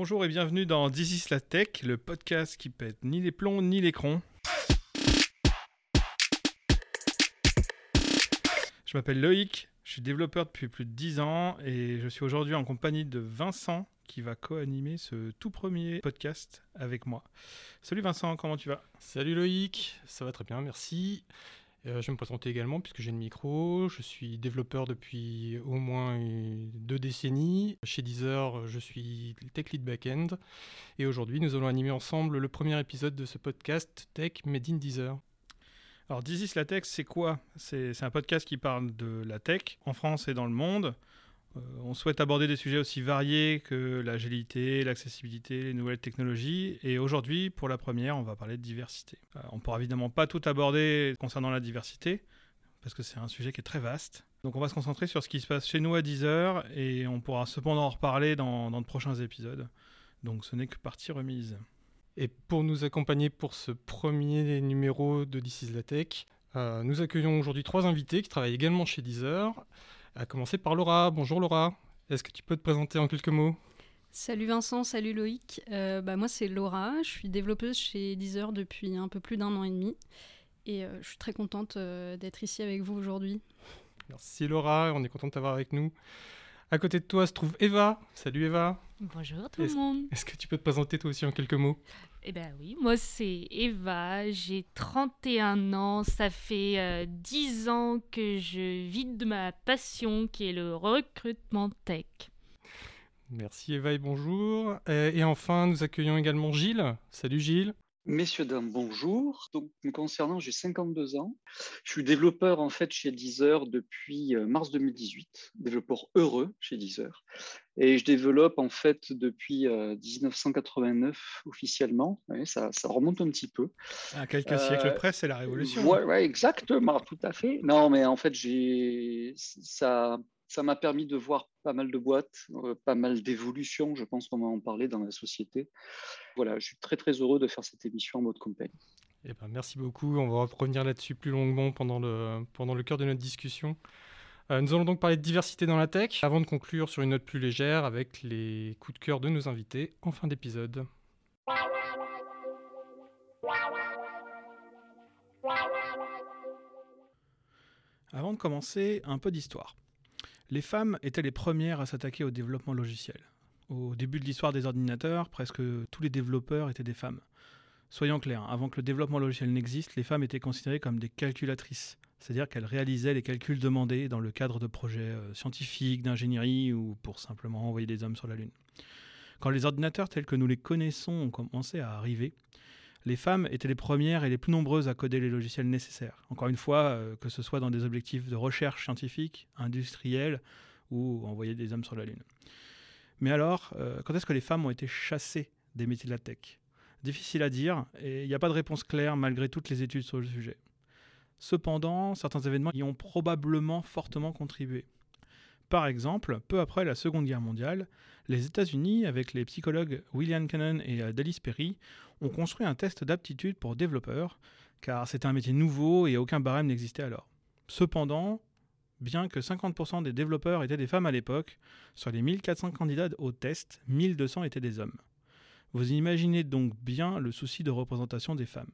Bonjour et bienvenue dans This is la Tech, le podcast qui pète ni les plombs ni les crons. Je m'appelle Loïc, je suis développeur depuis plus de 10 ans et je suis aujourd'hui en compagnie de Vincent qui va co-animer ce tout premier podcast avec moi. Salut Vincent, comment tu vas? Salut Loïc, ça va très bien, merci. Euh, je vais me présenter également puisque j'ai le micro. Je suis développeur depuis au moins deux décennies. Chez Deezer, je suis Tech Lead Backend. Et aujourd'hui, nous allons animer ensemble le premier épisode de ce podcast Tech Made in Deezer. Alors, This la Tech, c'est quoi? C'est un podcast qui parle de la tech en France et dans le monde. Euh, on souhaite aborder des sujets aussi variés que l'agilité, l'accessibilité, les nouvelles technologies. Et aujourd'hui, pour la première, on va parler de diversité. Euh, on ne pourra évidemment pas tout aborder concernant la diversité, parce que c'est un sujet qui est très vaste. Donc on va se concentrer sur ce qui se passe chez nous à 10h, et on pourra cependant en reparler dans, de prochains épisodes. Donc ce n'est que partie remise. Et pour nous accompagner pour ce premier numéro de This is Tech, euh, nous accueillons aujourd'hui trois invités qui travaillent également chez Deezer. À commencer par Laura. Bonjour Laura. Est-ce que tu peux te présenter en quelques mots? Salut Vincent, salut Loïc. Euh, bah, moi c'est Laura, je suis développeuse chez Deezer depuis un peu plus d'un an et demi et euh, je suis très contente euh, d'être ici avec vous aujourd'hui. Merci Laura, on est content de t'avoir avec nous. À côté de toi se trouve Eva. Salut Eva. Bonjour tout le monde. Est-ce que tu peux te présenter toi aussi en quelques mots? Eh bien oui, moi c'est Eva, j'ai 31 ans, ça fait 10 ans que je vis de ma passion qui est le recrutement tech. Merci Eva et bonjour. Et enfin, nous accueillons également Gilles. Salut Gilles. Messieurs, dames, bonjour. Donc, me concernant, j'ai 52 ans. Je suis développeur en fait chez Deezer depuis euh, mars 2018, développeur heureux chez Deezer. Et je développe en fait depuis 1989 euh, officiellement. ça, ça, remonte un petit peu. À quelques siècles euh, près, c'est la révolution. Oui, ouais, exactement, tout à fait. Non, mais en fait, j'ai ça ça m'a permis de voir pas mal de boîtes, euh, pas mal d'évolutions, je pense qu'on va en parler dans la société. Voilà, je suis très très heureux de faire cette émission en mode compagnie. Eh ben, merci beaucoup, on va revenir là-dessus plus longuement pendant le, pendant le cœur de notre discussion. Euh, nous allons donc parler de diversité dans la tech, avant de conclure sur une note plus légère avec les coups de cœur de nos invités en fin d'épisode. Avant de commencer, un peu d'histoire. Les femmes étaient les premières à s'attaquer au développement logiciel. Au début de l'histoire des ordinateurs, presque tous les développeurs étaient des femmes. Soyons clairs, avant que le développement logiciel n'existe, les femmes étaient considérées comme des calculatrices, c'est-à-dire qu'elles réalisaient les calculs demandés dans le cadre de projets euh, scientifiques, d'ingénierie ou pour simplement envoyer des hommes sur la Lune. Quand les ordinateurs tels que nous les connaissons ont commencé à arriver, les femmes étaient les premières et les plus nombreuses à coder les logiciels nécessaires. Encore une fois, euh, que ce soit dans des objectifs de recherche scientifique, industrielle ou envoyer des hommes sur la Lune. Mais alors, euh, quand est-ce que les femmes ont été chassées des métiers de la tech? Difficile à dire, et il n'y a pas de réponse claire malgré toutes les études sur le sujet. Cependant, certains événements y ont probablement fortement contribué. Par exemple, peu après la Seconde Guerre mondiale, les États-Unis, avec les psychologues William Cannon et euh, Dallas Perry, ont construit un test d'aptitude pour développeurs, car c'était un métier nouveau et aucun barème n'existait alors. Cependant, bien que 50% des développeurs étaient des femmes à l'époque, sur les 1400 candidats au test, 1200 étaient des hommes. Vous imaginez donc bien le souci de représentation des femmes.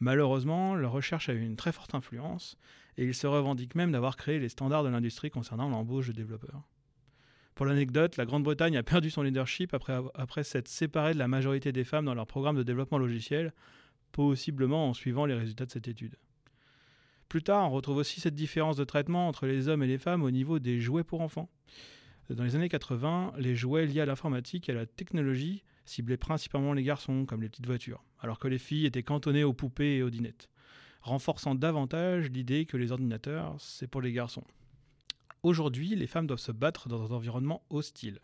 Malheureusement, leur recherche a eu une très forte influence, et ils se revendiquent même d'avoir créé les standards de l'industrie concernant l'embauche de développeurs. Pour l'anecdote, la Grande-Bretagne a perdu son leadership après, après s'être séparée de la majorité des femmes dans leur programme de développement logiciel, possiblement en suivant les résultats de cette étude. Plus tard, on retrouve aussi cette différence de traitement entre les hommes et les femmes au niveau des jouets pour enfants. Dans les années 80, les jouets liés à l'informatique et à la technologie ciblaient principalement les garçons, comme les petites voitures, alors que les filles étaient cantonnées aux poupées et aux dinettes, renforçant davantage l'idée que les ordinateurs, c'est pour les garçons. Aujourd'hui, les femmes doivent se battre dans un environnement hostile.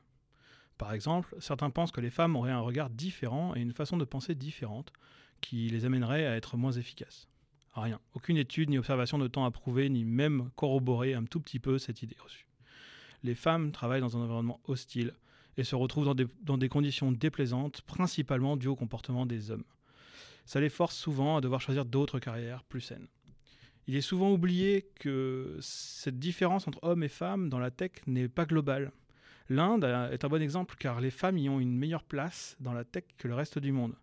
Par exemple, certains pensent que les femmes auraient un regard différent et une façon de penser différente qui les amènerait à être moins efficaces. Rien. Aucune étude ni observation ne tend à prouver ni même corroborer un tout petit peu cette idée reçue. Les femmes travaillent dans un environnement hostile et se retrouvent dans des, conditions déplaisantes, principalement dues au comportement des hommes. Ça les force souvent à devoir choisir d'autres carrières plus saines. Il est souvent oublié que cette différence entre hommes et femmes dans la tech n'est pas globale. L'Inde est un bon exemple car les femmes y ont une meilleure place dans la tech que le reste du monde.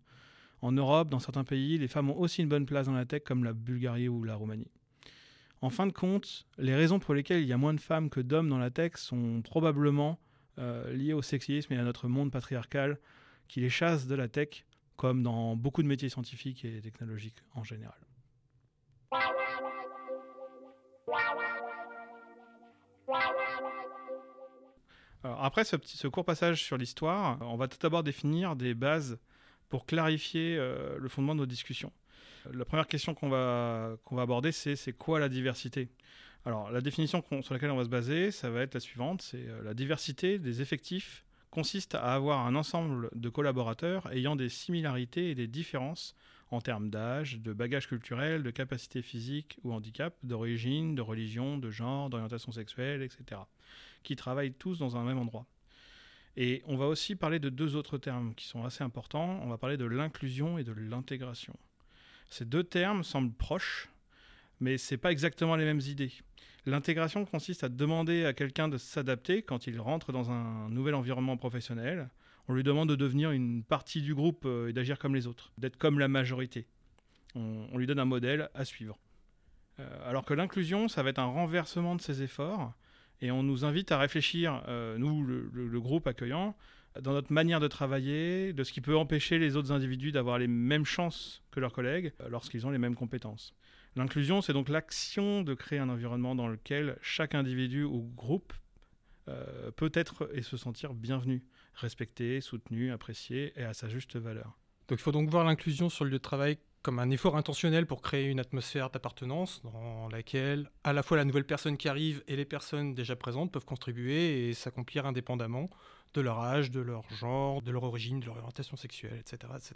En Europe, dans certains pays, les femmes ont aussi une bonne place dans la tech comme la Bulgarie ou la Roumanie. En fin de compte, les raisons pour lesquelles il y a moins de femmes que d'hommes dans la tech sont probablement euh, liées au sexisme et à notre monde patriarcal qui les chasse de la tech, comme dans beaucoup de métiers scientifiques et technologiques en général. après ce, petit, ce, court passage sur l'histoire, on va tout d'abord définir des bases pour clarifier euh, le fondement de nos discussions. La première question qu'on va, qu'on va aborder, c'est c'est quoi la diversité? Alors, la définition sur laquelle on va se baser, ça va être la suivante c'est euh, la diversité des effectifs consiste à avoir un ensemble de collaborateurs ayant des similarités et des différences en termes d'âge, de bagage culturel, de capacité physique ou handicap, d'origine, de religion, de genre, d'orientation sexuelle, etc., qui travaillent tous dans un même endroit. Et on va aussi parler de deux autres termes qui sont assez importants. On va parler de l'inclusion et de l'intégration. Ces deux termes semblent proches, mais ce n'est pas exactement les mêmes idées. L'intégration consiste à demander à quelqu'un de s'adapter quand il rentre dans un nouvel environnement professionnel. On lui demande de devenir une partie du groupe euh, et d'agir comme les autres, d'être comme la majorité. On, lui donne un modèle à suivre. Euh, alors que l'inclusion, ça va être un renversement de ses efforts et on nous invite à réfléchir, euh, nous, le, groupe accueillant, dans notre manière de travailler, de ce qui peut empêcher les autres individus d'avoir les mêmes chances que leurs collègues lorsqu'ils ont les mêmes compétences. L'inclusion, c'est donc l'action de créer un environnement dans lequel chaque individu ou groupe euh, peut être et se sentir bienvenu, respecté, soutenu, apprécié et à sa juste valeur. Donc il faut donc voir l'inclusion sur le lieu de travail comme un effort intentionnel pour créer une atmosphère d'appartenance dans laquelle à la fois la nouvelle personne qui arrive et les personnes déjà présentes peuvent contribuer et s'accomplir indépendamment de leur âge, de leur genre, de leur origine, de leur orientation sexuelle, etc. etc.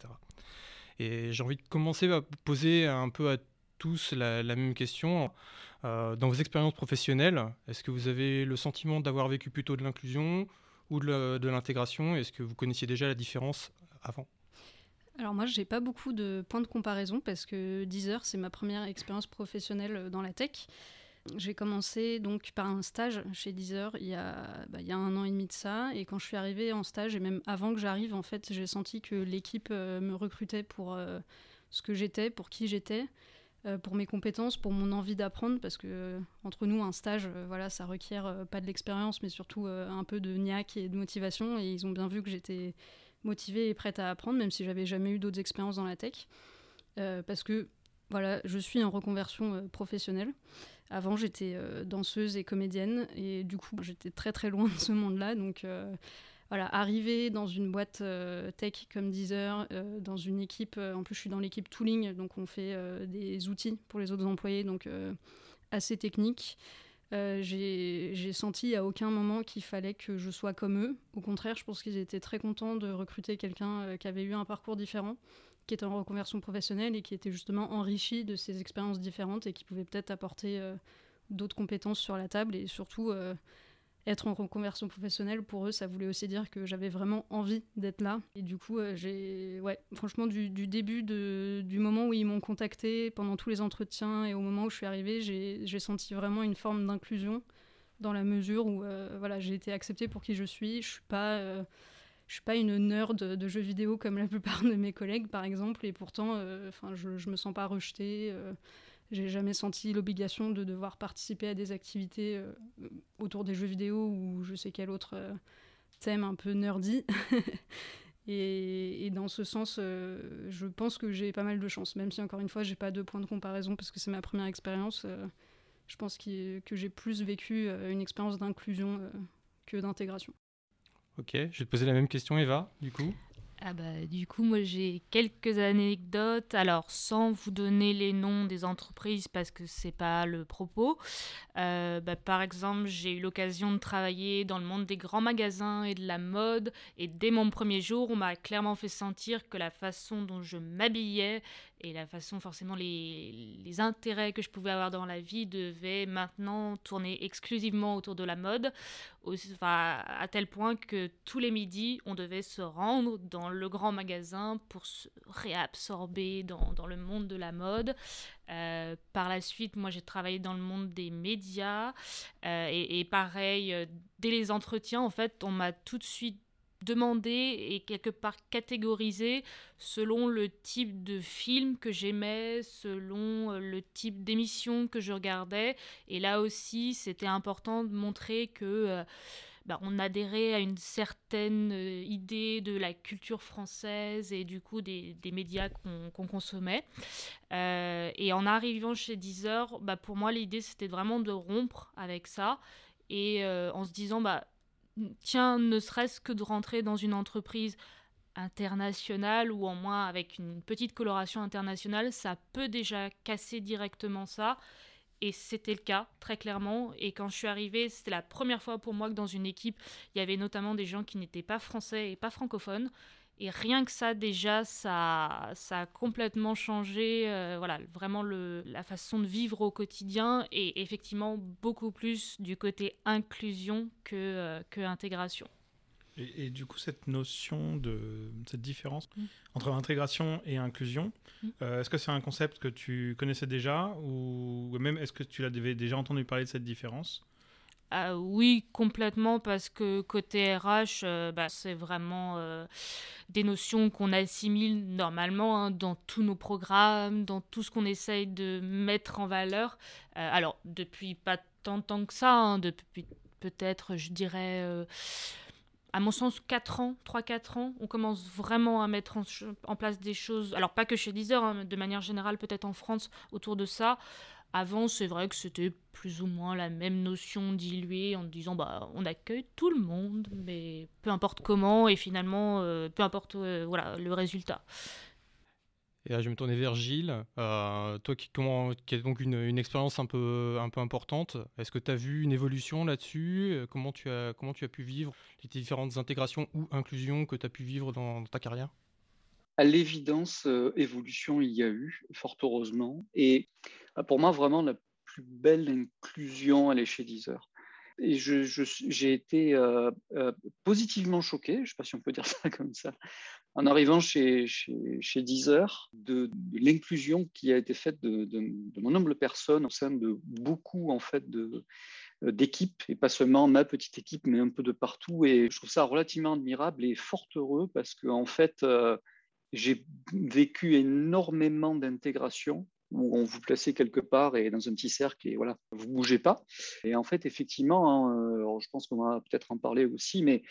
Et j'ai envie de commencer à poser un peu à tous la, même question. Euh, dans vos expériences professionnelles, est-ce que vous avez le sentiment d'avoir vécu plutôt de l'inclusion ou de l'intégration? Est-ce que vous connaissiez déjà la différence avant? Alors moi, j'ai pas beaucoup de points de comparaison parce que Deezer, c'est ma première expérience professionnelle dans la tech. J'ai commencé donc par un stage chez Deezer il y, a, bah, il y a un an et demi de ça. Et quand je suis arrivée en stage, et même avant que j'arrive, en fait, j'ai senti que l'équipe euh, me recrutait pour euh, ce que j'étais, pour qui j'étais, euh, pour mes compétences, pour mon envie d'apprendre. Parce que, entre nous, un stage, voilà, ça requiert pas de l'expérience, mais surtout un peu de niaque et de motivation. Et ils ont bien vu que j'étais motivée et prête à apprendre, même si j'avais jamais eu d'autres expériences dans la tech. Euh, parce que voilà, je suis en reconversion euh, professionnelle. Avant, j'étais euh, danseuse et comédienne, et du coup, j'étais très très loin de ce monde-là. Donc voilà, arriver dans une boîte tech comme Deezer, dans une équipe, en plus je suis dans l'équipe tooling, donc on fait des outils pour les autres employés, donc assez technique. Euh, j'ai senti à aucun moment qu'il fallait que je sois comme eux. Au contraire, je pense qu'ils étaient très contents de recruter quelqu'un euh, qui avait eu un parcours différent, qui était en reconversion professionnelle et qui était justement enrichi de ces expériences différentes et qui pouvait peut-être apporter euh, d'autres compétences sur la table et surtout être en reconversion professionnelle, pour eux, ça voulait aussi dire que j'avais vraiment envie d'être là. Et du coup, euh, j'ai, ouais, franchement, du, début de, du moment où ils m'ont contacté, pendant tous les entretiens et au moment où je suis arrivée, j'ai senti vraiment une forme d'inclusion dans la mesure où euh, voilà, j'ai été acceptée pour qui je suis. Je suis pas, euh, je suis pas une nerd de, jeux vidéo comme la plupart de mes collègues, par exemple, et pourtant, je, je me sens pas rejetée. J'ai jamais senti l'obligation de devoir participer à des activités euh, autour des jeux vidéo ou je sais quel autre euh, thème un peu nerdy. et, dans ce sens, euh, je pense que j'ai pas mal de chance, même si encore une fois, j'ai pas de point de comparaison parce que c'est ma première expérience. je pense que j'ai plus vécu une expérience d'inclusion que d'intégration. Ok, je vais te poser la même question, Eva, du coup. Ah bah, du coup, moi j'ai quelques anecdotes. Alors, sans vous donner les noms des entreprises parce que c'est pas le propos. Euh, bah, par exemple, j'ai eu l'occasion de travailler dans le monde des grands magasins et de la mode. Et dès mon premier jour, on m'a clairement fait sentir que la façon dont je m'habillais et la façon, forcément, les, les, intérêts que je pouvais avoir dans la vie devaient maintenant tourner exclusivement autour de la mode, enfin, à tel point que tous les midis, on devait se rendre dans le grand magasin pour se réabsorber dans, dans le monde de la mode. Euh, par la suite, moi, j'ai travaillé dans le monde des médias, euh, et, pareil, euh, dès les entretiens, en fait, on m'a tout de suite demander et quelque part catégoriser selon le type de film que j'aimais, selon euh, le type d'émission que je regardais. Et là aussi, c'était important de montrer que euh, bah, on adhérait à une certaine euh, idée de la culture française et du coup des, des médias qu'on consommait. et en arrivant chez Deezer, bah, pour moi, l'idée c'était vraiment de rompre avec ça et en se disant bah tiens, ne serait-ce que de rentrer dans une entreprise internationale ou en moins avec une petite coloration internationale, ça peut déjà casser directement ça. Et c'était le cas, très clairement. Et quand je suis arrivée, c'était la première fois pour moi que dans une équipe, il y avait notamment des gens qui n'étaient pas français et pas francophones. Et rien que ça, déjà, ça, ça a complètement changé euh, voilà, vraiment le, la façon de vivre au quotidien et effectivement beaucoup plus du côté inclusion que, euh, que intégration. Et, du coup, cette notion de cette différence mm. entre intégration et inclusion, mm. euh, est-ce que c'est un concept que tu connaissais déjà ou même est-ce que tu l'avais déjà entendu parler de cette différence? Ah oui, complètement, parce que côté RH, euh, bah, c'est vraiment euh, des notions qu'on assimile normalement hein, dans tous nos programmes, dans tout ce qu'on essaye de mettre en valeur. Euh, alors, depuis pas tant de temps que ça, hein, depuis peut-être, je dirais, à mon sens, 4 ans, 3-4 ans, on commence vraiment à mettre en, place des choses, alors pas que chez Deezer, hein, de manière générale, peut-être en France, autour de ça. Avant, c'est vrai que c'était plus ou moins la même notion diluée en disant bah on accueille tout le monde, mais peu importe comment et finalement euh, peu importe euh, voilà le résultat. Et là, je vais me tourner vers Gilles. Euh, toi qui, comment, qui as donc une, une, expérience un peu, un peu importante, est-ce que tu as vu une évolution là-dessus? Comment tu, as, comment tu as pu vivre les différentes intégrations ou inclusions que tu as pu vivre dans, dans ta carrière? À l'évidence, évolution il y a eu, fort heureusement. Et pour moi, vraiment, la plus belle inclusion, est chez Deezer. Et j'ai été euh, euh, positivement choqué, je ne sais pas si on peut dire ça comme ça, en arrivant chez, chez, chez Deezer, de, l'inclusion qui a été faite de, de, mon humble personne au sein de beaucoup en fait de d'équipes, et pas seulement ma petite équipe, mais un peu de partout. Et je trouve ça relativement admirable et fort heureux parce que en fait, euh, j'ai vécu énormément d'intégration où on vous placez quelque part et dans un petit cercle et voilà, vous bougez pas. Et en fait, effectivement, hein, euh, je pense qu'on va peut-être en parler aussi, mais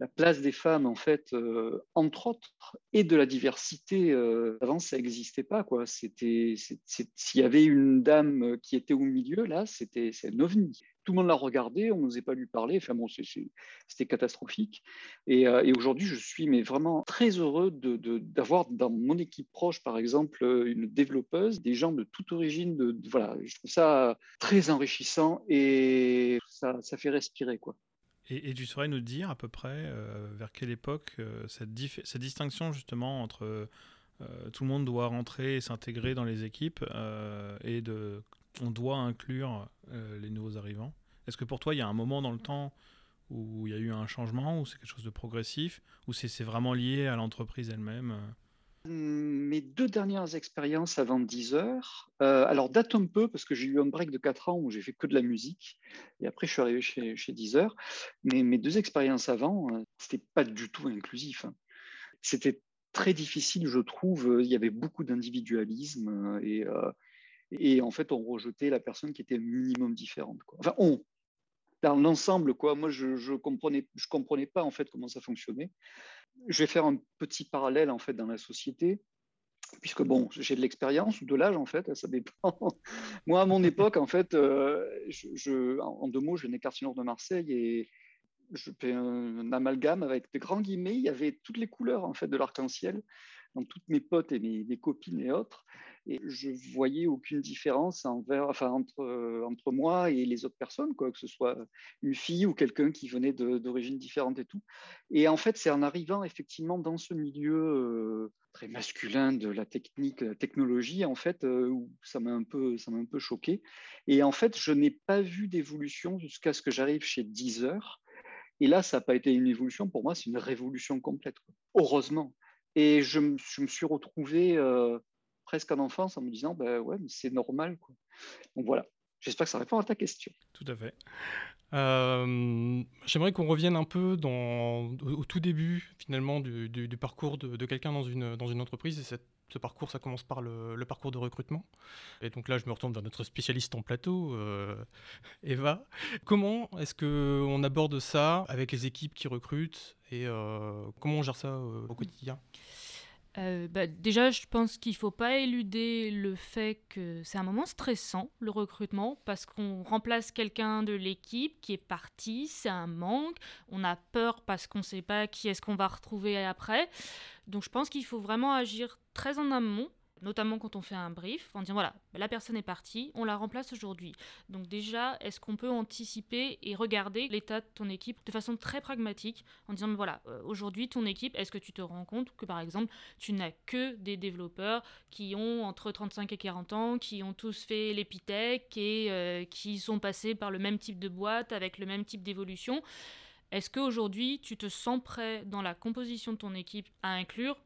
la place des femmes, en fait, euh, entre autres, et de la diversité, euh, avant, ça n'existait pas. Quoi. C'était, s'il y avait une dame qui était au milieu, là, c'était c'est un ovni tout le monde l'a regardé, on n'osait pas lui parler. Enfin bon, c'était catastrophique. Euh, et, aujourd'hui, je suis mais vraiment très heureux d'avoir dans mon équipe proche, par exemple, une développeuse, des gens de toute origine. De, voilà, je trouve ça très enrichissant et ça, fait respirer quoi. Et, tu saurais nous dire à peu près euh, vers quelle époque euh, cette, distinction justement entre tout le monde doit rentrer et s'intégrer dans les équipes et de on doit inclure euh, les nouveaux arrivants. Est-ce que pour toi, il y a un moment dans le temps où il y a eu un changement, où c'est quelque chose de progressif, ou c'est vraiment lié à l'entreprise elle-même hum, mes deux dernières expériences avant 10 heures, euh, alors date un peu parce que j'ai eu un break de 4 ans où j'ai fait que de la musique et après je suis arrivé chez, chez 10 heures. Mais mes deux expériences avant, euh, c'était pas du tout inclusif. Hein. C'était très difficile, je trouve. Il y avait beaucoup d'individualisme et, et en fait, on rejetait la personne qui était minimum différente. Enfin, on, dans l'ensemble, quoi. Moi, je, je comprenais, je comprenais pas en fait comment ça fonctionnait. Je vais faire un petit parallèle en fait dans la société, puisque bon, j'ai de l'expérience ou de l'âge en fait, ça dépend. Moi, à mon époque, en fait, euh, je, en deux mots, je venais quartier nord de Marseille et je fais un, amalgame avec de grands guillemets. Il y avait toutes les couleurs en fait de l'arc-en-ciel dans toutes mes potes et mes copines et autres. Et je voyais aucune différence envers, enfin, entre, entre moi et les autres personnes, quoi, que ce soit une fille ou quelqu'un qui venait d'origine différente et tout. Et en fait, c'est en arrivant effectivement dans ce milieu très masculin de la technique, la technologie, en fait, où ça m'a un peu, un peu choqué. Et en fait, je n'ai pas vu d'évolution jusqu'à ce que j'arrive chez Deezer. Et là, ça n'a pas été une évolution. Pour moi, c'est une révolution complète. Heureusement. Et je, me suis retrouvé euh, presque en enfance en me disant, ben ouais, mais c'est normal. Quoi. Donc voilà. J'espère que ça répond à ta question. Tout à fait. Euh, j'aimerais qu'on revienne un peu dans, au, tout début finalement du, parcours de, quelqu'un dans une, dans une entreprise. Et ce parcours, ça commence par le, parcours de recrutement. Et donc là, je me retourne vers notre spécialiste en plateau, euh, Eva. Comment est-ce qu'on aborde ça avec les équipes qui recrutent et euh, comment on gère ça au quotidien? Euh, bah, déjà, je pense qu'il ne faut pas éluder le fait que c'est un moment stressant, le recrutement, parce qu'on remplace quelqu'un de l'équipe qui est parti, c'est un manque, on a peur parce qu'on ne sait pas qui est-ce qu'on va retrouver après. Donc je pense qu'il faut vraiment agir très en amont notamment quand on fait un brief, en disant voilà, la personne est partie, on la remplace aujourd'hui. Donc déjà, est-ce qu'on peut anticiper et regarder l'état de ton équipe de façon très pragmatique, en disant voilà, euh, aujourd'hui ton équipe, est-ce que tu te rends compte que par exemple, tu n'as que des développeurs qui ont entre 35 et 40 ans, qui ont tous fait l'épithèque et euh, qui sont passés par le même type de boîte avec le même type d'évolution? Est-ce qu'aujourd'hui, tu te sens prêt dans la composition de ton équipe à inclure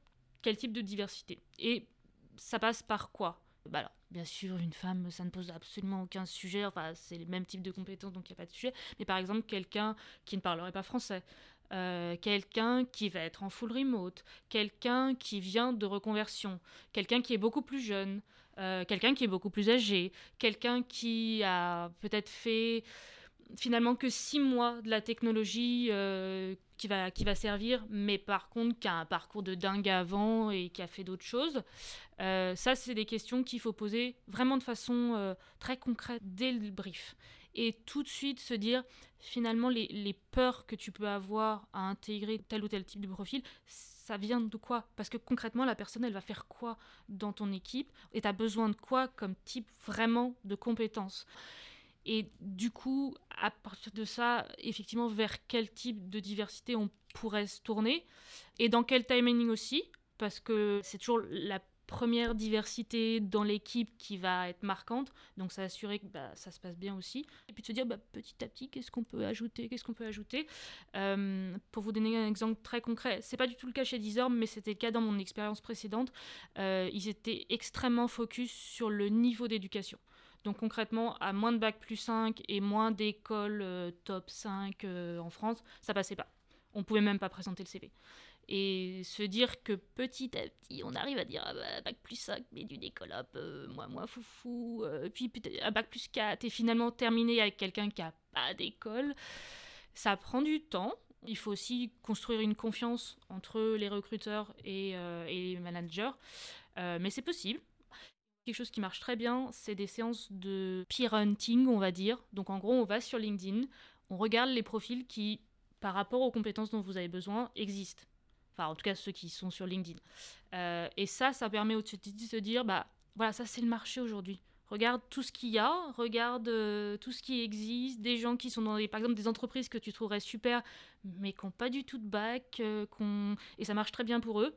quel type de diversité? Et ça passe par quoi? Bah alors, bien sûr, une femme, ça ne pose absolument aucun sujet. Enfin, c'est les mêmes types de compétences, donc il n'y a pas de sujet. Mais par exemple, quelqu'un qui ne parlerait pas français, euh, quelqu'un qui va être en full remote, quelqu'un qui vient de reconversion, quelqu'un qui est beaucoup plus jeune, euh, quelqu'un qui est beaucoup plus âgé, quelqu'un qui a peut-être fait finalement que six mois de la technologie euh, qui, va, qui va servir, mais par contre qui a un parcours de dingue avant et qui a fait d'autres choses. Euh, ça, c'est des questions qu'il faut poser vraiment de façon euh, très concrète dès le brief. Et tout de suite se dire, finalement, les, les, peurs que tu peux avoir à intégrer tel ou tel type de profil, ça vient de quoi? Parce que concrètement, la personne, elle va faire quoi dans ton équipe? Et tu as besoin de quoi comme type vraiment de compétences? Et du coup, à partir de ça, effectivement, vers quel type de diversité on pourrait se tourner et dans quel timing aussi, parce que c'est toujours la première diversité dans l'équipe qui va être marquante, donc ça assurer que bah, ça se passe bien aussi. Et puis de se dire bah, petit à petit, qu'est-ce qu'on peut ajouter, qu'est-ce qu'on peut ajouter? Euh, pour vous donner un exemple très concret, c'est pas du tout le cas chez Deezer, mais c'était le cas dans mon expérience précédente. Euh, ils étaient extrêmement focus sur le niveau d'éducation. Donc concrètement, à moins de bac plus 5 et moins d'écoles euh, top 5 euh, en France, ça passait pas. On pouvait même pas présenter le CV. Et se dire que petit à petit, on arrive à dire ah bah, bac plus 5, mais d'une école hop, euh, moi, moi, foufou, puis un bac plus 4, et finalement terminer avec quelqu'un qui a pas d'école, ça prend du temps. Il faut aussi construire une confiance entre les recruteurs et les managers. mais c'est possible. Quelque chose qui marche très bien, c'est des séances de peer hunting, on va dire. Donc en gros, on va sur LinkedIn, on regarde les profils qui, par rapport aux compétences dont vous avez besoin, existent. Enfin, en tout cas, ceux qui sont sur LinkedIn. Euh, et ça, ça permet au-dessus de se dire, bah voilà, ça c'est le marché aujourd'hui. Regarde tout ce qu'il y a, regarde euh, tout ce qui existe, des gens qui sont dans des, par exemple, des entreprises que tu trouverais super, mais qui n'ont pas du tout de bac, euh, et ça marche très bien pour eux.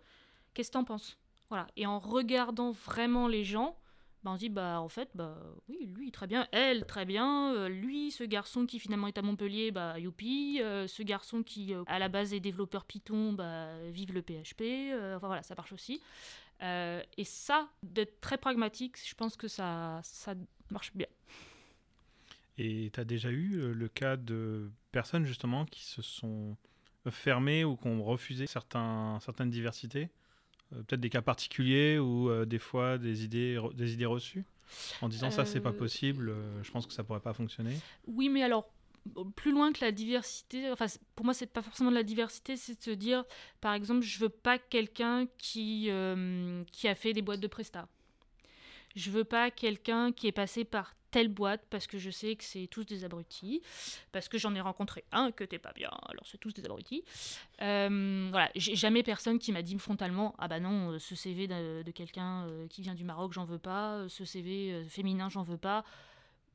Qu'est-ce que tu en penses? Voilà. Et en regardant vraiment les gens, ben on dit, bah en fait, bah oui, lui très bien, elle très bien, euh, lui, ce garçon qui finalement est à Montpellier, bah youpi, euh, ce garçon qui euh, à la base est développeur Python, bah vive le PHP, enfin voilà, ça marche aussi. et ça, d'être très pragmatique, je pense que ça, ça marche bien. Et tu as déjà eu le cas de personnes justement qui se sont fermées ou qui ont refusé certaines diversités? Peut-être des cas particuliers ou euh, des fois des idées, des idées reçues en disant ça c'est pas euh, possible, je pense que ça pourrait pas fonctionner. Oui, mais alors plus loin que la diversité, enfin pour moi c'est pas forcément de la diversité, c'est de se dire par exemple je veux pas quelqu'un qui qui a fait des boîtes de presta. Je veux pas quelqu'un qui est passé par telle boîte parce que je sais que c'est tous des abrutis, parce que j'en ai rencontré un que t'es pas bien, alors c'est tous des abrutis. Euh, voilà, j'ai jamais personne qui m'a dit frontalement ah bah non, euh, ce CV de, quelqu'un euh, qui vient du Maroc, j'en veux pas, ce CV féminin, j'en veux pas.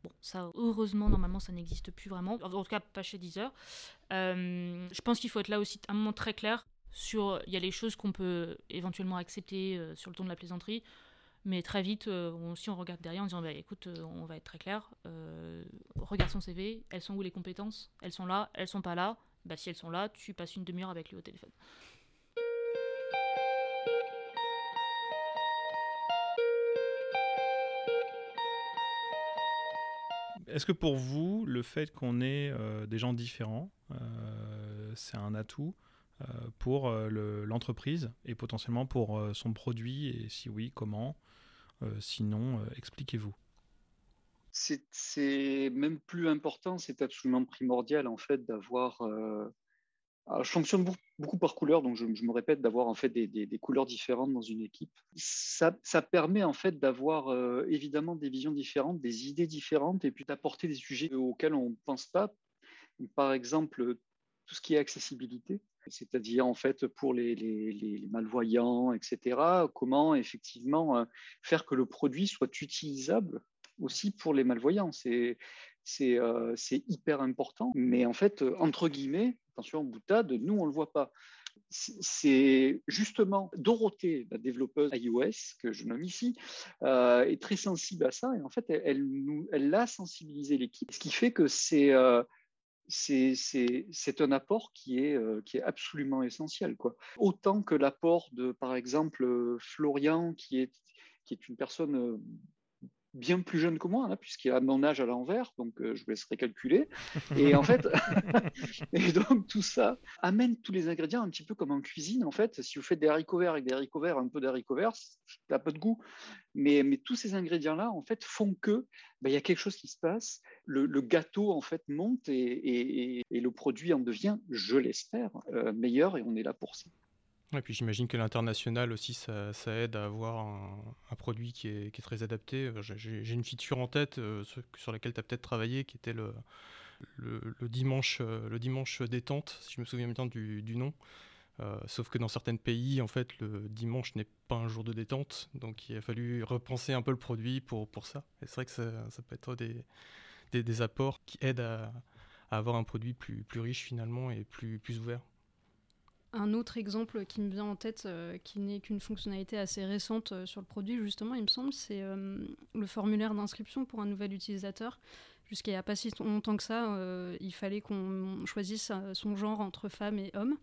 Bon, ça, heureusement, normalement, ça n'existe plus vraiment. En tout cas, pas chez Deezer. je pense qu'il faut être là aussi un moment très clair sur. Il y a les choses qu'on peut éventuellement accepter sur le ton de la plaisanterie. Mais très vite, euh, si on regarde derrière en disant bah, écoute, euh, on va être très clair, euh, regarde son CV, elles sont où les compétences? Elles sont là, elles sont pas là. Bah, si elles sont là, tu passes une demi-heure avec lui au téléphone. Est-ce que pour vous, le fait qu'on ait des gens différents, c'est un atout? Pour l'entreprise et potentiellement pour son produit Et si oui, comment euh, sinon, euh, expliquez-vous. C'est même plus important, c'est absolument primordial en fait d'avoir. Euh, je fonctionne beaucoup par couleur, donc je, me répète d'avoir en fait des, couleurs différentes dans une équipe. Ça, permet en fait d'avoir évidemment des visions différentes, des idées différentes, et puis d'apporter des sujets auxquels on ne pense pas. Par exemple, tout ce qui est accessibilité c'est-à-dire en fait pour les, malvoyants, etc. Comment effectivement euh, faire que le produit soit utilisable aussi pour les malvoyants. C'est euh, hyper important. Mais en fait, entre guillemets, attention, boutade, nous, on ne le voit pas. C'est justement Dorothée, la développeuse iOS que je nomme ici, euh, est très sensible à ça et en fait, elle, elle, a sensibilisé l'équipe. Ce qui fait que c'est c'est un apport qui est, euh, qui est absolument essentiel. Quoi. Autant que l'apport de, par exemple, Florian, qui est, qui est une personne euh, bien plus jeune que moi, hein, puisqu'il a mon âge à l'envers, donc euh, je vous laisserai calculer. Et en fait, et donc tout ça amène tous les ingrédients un petit peu comme en cuisine. En fait, si vous faites des haricots verts avec des haricots verts, un peu d'haricots verts, ça n'a pas de goût. Mais, mais tous ces ingrédients-là, en fait, font que bah, il y a quelque chose qui se passe. Le, gâteau, en fait, monte et, et, le produit en devient, je l'espère, euh, meilleur. Et on est là pour ça. Et puis j'imagine que l'international aussi, ça, aide à avoir un, produit qui est, très adapté. Euh, j'ai une feature en tête euh, sur laquelle tu as peut-être travaillé, qui était le, le, dimanche, euh, le dimanche détente, si je me souviens bien du, nom. sauf que dans certains pays, en fait, le dimanche n'est pas un jour de détente. Donc il a fallu repenser un peu le produit pour, pour ça. Et c'est vrai que ça, ça, peut être des, des, apports qui aident à, à, avoir un produit plus, plus riche finalement et plus, plus ouvert. Un autre exemple qui me vient en tête, euh, qui n'est qu'une fonctionnalité assez récente euh, sur le produit, justement, il me semble, c'est euh, le formulaire d'inscription pour un nouvel utilisateur. Jusqu'à il n'y a pas si longtemps que ça, il fallait qu'on choisisse son genre entre femme et homme.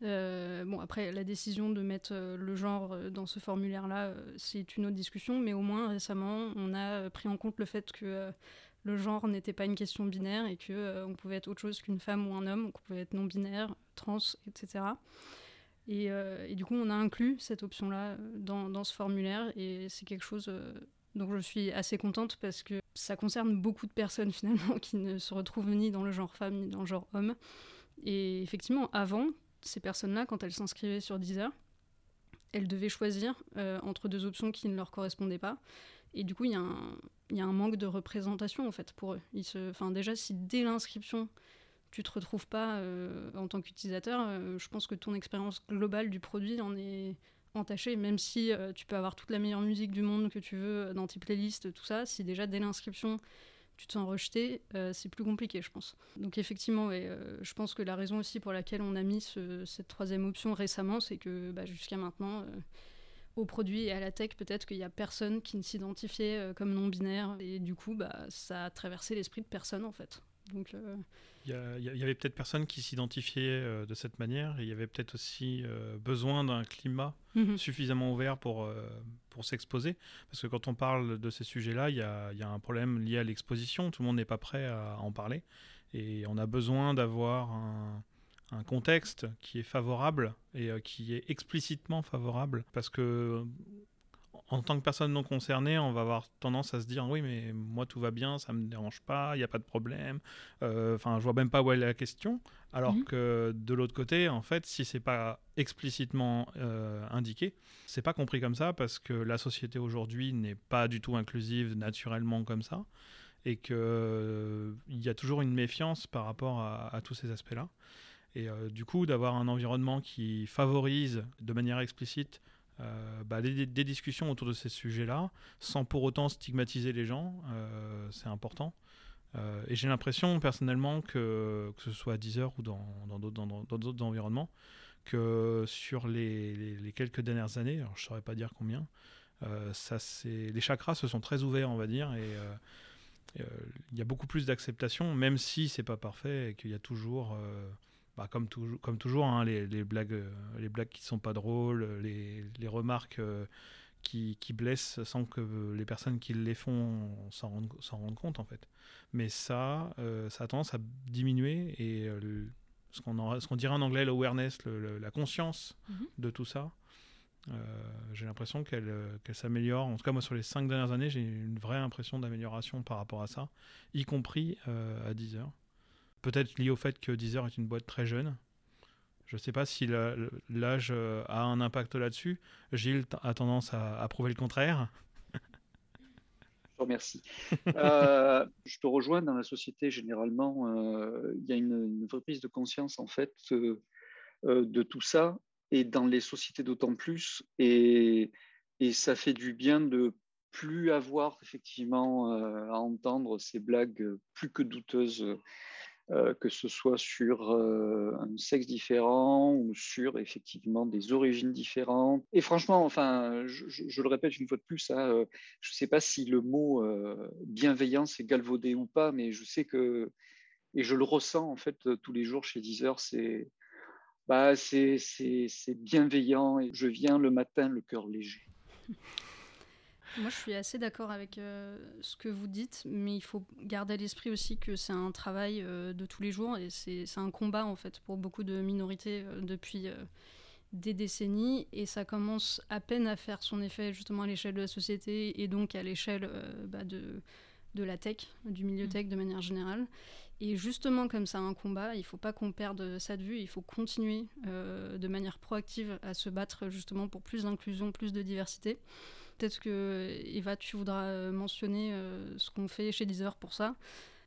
bon, après, la décision de mettre le genre dans ce formulaire-là, c'est une autre discussion, mais au moins récemment, on a pris en compte le fait que le genre n'était pas une question binaire et que euh, on pouvait être autre chose qu'une femme ou un homme, qu'on pouvait être non binaire, trans, etc. Euh, et, du coup, on a inclus cette option-là euh, dans, ce formulaire et c'est quelque chose dont je suis assez contente parce que ça concerne beaucoup de personnes finalement qui ne se retrouvent ni dans le genre femme ni dans le genre homme. Et effectivement, avant, ces personnes-là, quand elles s'inscrivaient sur Deezer, elles devaient choisir entre deux options qui ne leur correspondaient pas. Et du coup, il y, a un manque de représentation en fait pour eux. enfin, déjà, si dès l'inscription, tu te retrouves pas euh, en tant qu'utilisateur, euh, je pense que ton expérience globale du produit en est entachée, même si euh, tu peux avoir toute la meilleure musique du monde que tu veux dans tes playlists, tout ça, si déjà dès l'inscription, tu te sens rejeté, c'est plus compliqué, je pense. Donc effectivement, je pense que la raison aussi pour laquelle on a mis cette troisième option récemment, c'est que bah, jusqu'à maintenant, au produit et à la tech, peut-être qu'il n'y a personne qui ne s'identifiait euh, comme non-binaire. Et du coup, bah, ça a traversé l'esprit de personne, en fait. Donc, euh, il y, avait peut-être personne qui s'identifiait euh, de cette manière. Et il y avait peut-être aussi besoin d'un climat mhm. suffisamment ouvert pour, pour s'exposer. Parce que quand on parle de ces sujets-là, il y a, y a, un problème lié à l'exposition. Tout le monde n'est pas prêt à en parler. Et on a besoin d'avoir un un contexte qui est favorable et euh, qui est explicitement favorable parce que en tant que personne non concernée, on va avoir tendance à se dire oui, mais moi tout va bien, ça me dérange pas, il n'y a pas de problème. Euh, enfin, je vois même pas où est la question. Alors mhm. que de l'autre côté, en fait, si c'est pas explicitement euh, indiqué, c'est pas compris comme ça parce que la société aujourd'hui n'est pas du tout inclusive naturellement comme ça. et qu'il il y a toujours une méfiance par rapport à, tous ces aspects-là. Et du coup, d'avoir un environnement qui favorise de manière explicite bah, des, discussions autour de ces sujets-là, sans pour autant stigmatiser les gens, c'est important. et j'ai l'impression personnellement que, que ce soit à Deezer ou dans d'autres environnements, que sur les, les, quelques dernières années, alors je ne saurais pas dire combien, euh, ça, les chakras se sont très ouverts, on va dire, et euh, euh, il y a beaucoup plus d'acceptation, même si c'est pas parfait et qu'il y a toujours, bah, comme, comme toujours, hein, les, les, blagues, les blagues qui sont pas drôles, les, les remarques qui, qui, blessent sans que les personnes qui les font s'en rendent, rendent, compte en fait. Mais ça, ça a tendance à diminuer et ce qu'on dirait en anglais l'awareness, la conscience mhm. de tout ça. Euh, j'ai l'impression euh, qu'elle s'améliore. En tout cas, moi, sur les cinq dernières années, j'ai une vraie impression d'amélioration par rapport à ça, y compris euh, à Deezer. Peut-être lié au fait que Deezer est une boîte très jeune. Je ne sais pas si l'âge a un impact là-dessus. Gilles a tendance à, prouver le contraire. Je te remercie. Euh, je te rejoins dans la société généralement. Euh, il y a une, vraie prise de conscience en fait euh, de tout ça et dans les sociétés d'autant plus. Et, et, ça fait du bien de plus avoir effectivement à entendre ces blagues plus que douteuses euh, que ce soit sur euh, un sexe différent ou sur effectivement des origines différentes. Et franchement, enfin, je, le répète une fois de plus, hein, euh, je ne sais pas si le mot bienveillance est galvaudé ou pas, mais je sais que, et je le ressens en fait tous les jours chez Deezer, c'est bah, c'est bienveillant et je viens le matin le cœur léger. Moi, je suis assez d'accord avec euh, ce que vous dites, mais il faut garder à l'esprit aussi que c'est un travail euh, de tous les jours et c'est un combat en fait pour beaucoup de minorités euh, depuis des décennies et ça commence à peine à faire son effet justement à l'échelle de la société et donc à l'échelle bah, de, de la tech, du milieu mmh. tech de manière générale. Et justement, comme c'est un combat, il ne faut pas qu'on perde ça de vue, il faut continuer de manière proactive à se battre justement pour plus d'inclusion, plus de diversité. Peut-être que Eva, tu voudras euh, mentionner euh, ce qu'on fait chez Deezer pour ça.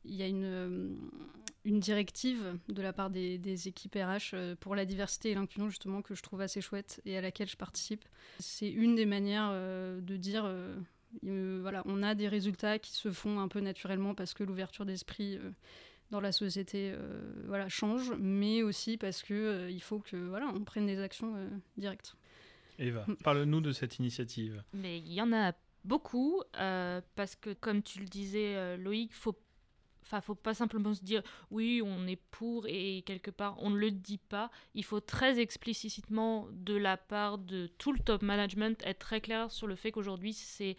Il y a une, euh, directive de la part des, équipes RH pour la diversité et l'inclusion justement que je trouve assez chouette et à laquelle je participe. C'est une des manières de dire voilà, on a des résultats qui se font un peu naturellement parce que l'ouverture d'esprit dans la société voilà, change, mais aussi parce qu'il il faut que voilà, on prenne des actions directes. Eva, parle-nous de cette initiative. Mais il y en a beaucoup, euh, parce que comme tu le disais, euh, Loïc, faut Enfin, faut pas simplement se dire oui, on est pour et quelque part on ne le dit pas. Il faut très explicitement de la part de tout le top management être très clair sur le fait qu'aujourd'hui c'est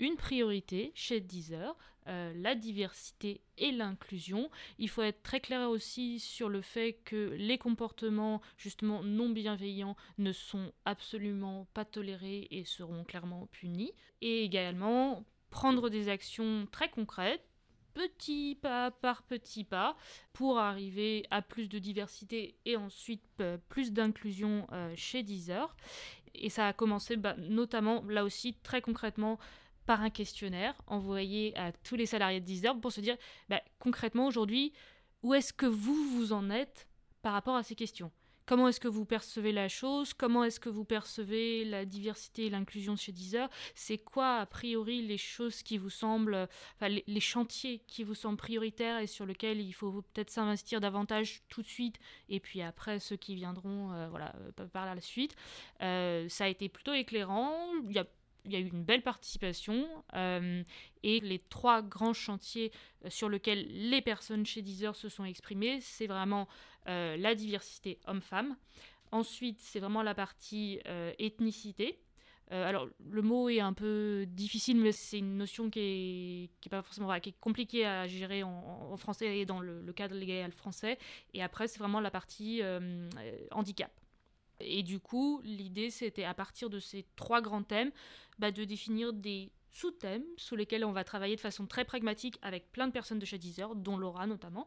une priorité chez Deezer, euh, la diversité et l'inclusion. Il faut être très clair aussi sur le fait que les comportements justement non bienveillants ne sont absolument pas tolérés et seront clairement punis. Et également prendre des actions très concrètes petit pas par petit pas pour arriver à plus de diversité et ensuite euh, plus d'inclusion euh, chez Deezer. Et ça a commencé bah, notamment là aussi très concrètement par un questionnaire envoyé à tous les salariés de Deezer pour se dire bah, concrètement aujourd'hui, où est-ce que vous vous en êtes par rapport à ces questions? Comment est-ce que vous percevez la chose? Comment est-ce que vous percevez la diversité et l'inclusion chez Deezer? C'est quoi, a priori, les choses qui vous semblent, enfin, les, chantiers qui vous semblent prioritaires et sur lesquels il faut peut-être s'investir davantage tout de suite, et puis après ceux qui viendront euh, voilà, euh, par la suite? Euh, ça a été plutôt éclairant. Il y a il y a eu une belle participation euh, et les trois grands chantiers euh, sur lesquels les personnes chez Deezer se sont exprimées, c'est vraiment euh, la diversité homme-femme. Ensuite, c'est vraiment la partie ethnicité. alors, le mot est un peu difficile, mais c'est une notion qui est, qui est pas forcément qui est compliquée à gérer en, français et dans le, cadre légal français. Et après, c'est vraiment la partie handicap. Et du coup, l'idée, c'était à partir de ces trois grands thèmes, bah, de définir des sous-thèmes sous lesquels on va travailler de façon très pragmatique avec plein de personnes de chez Deezer, dont Laura notamment,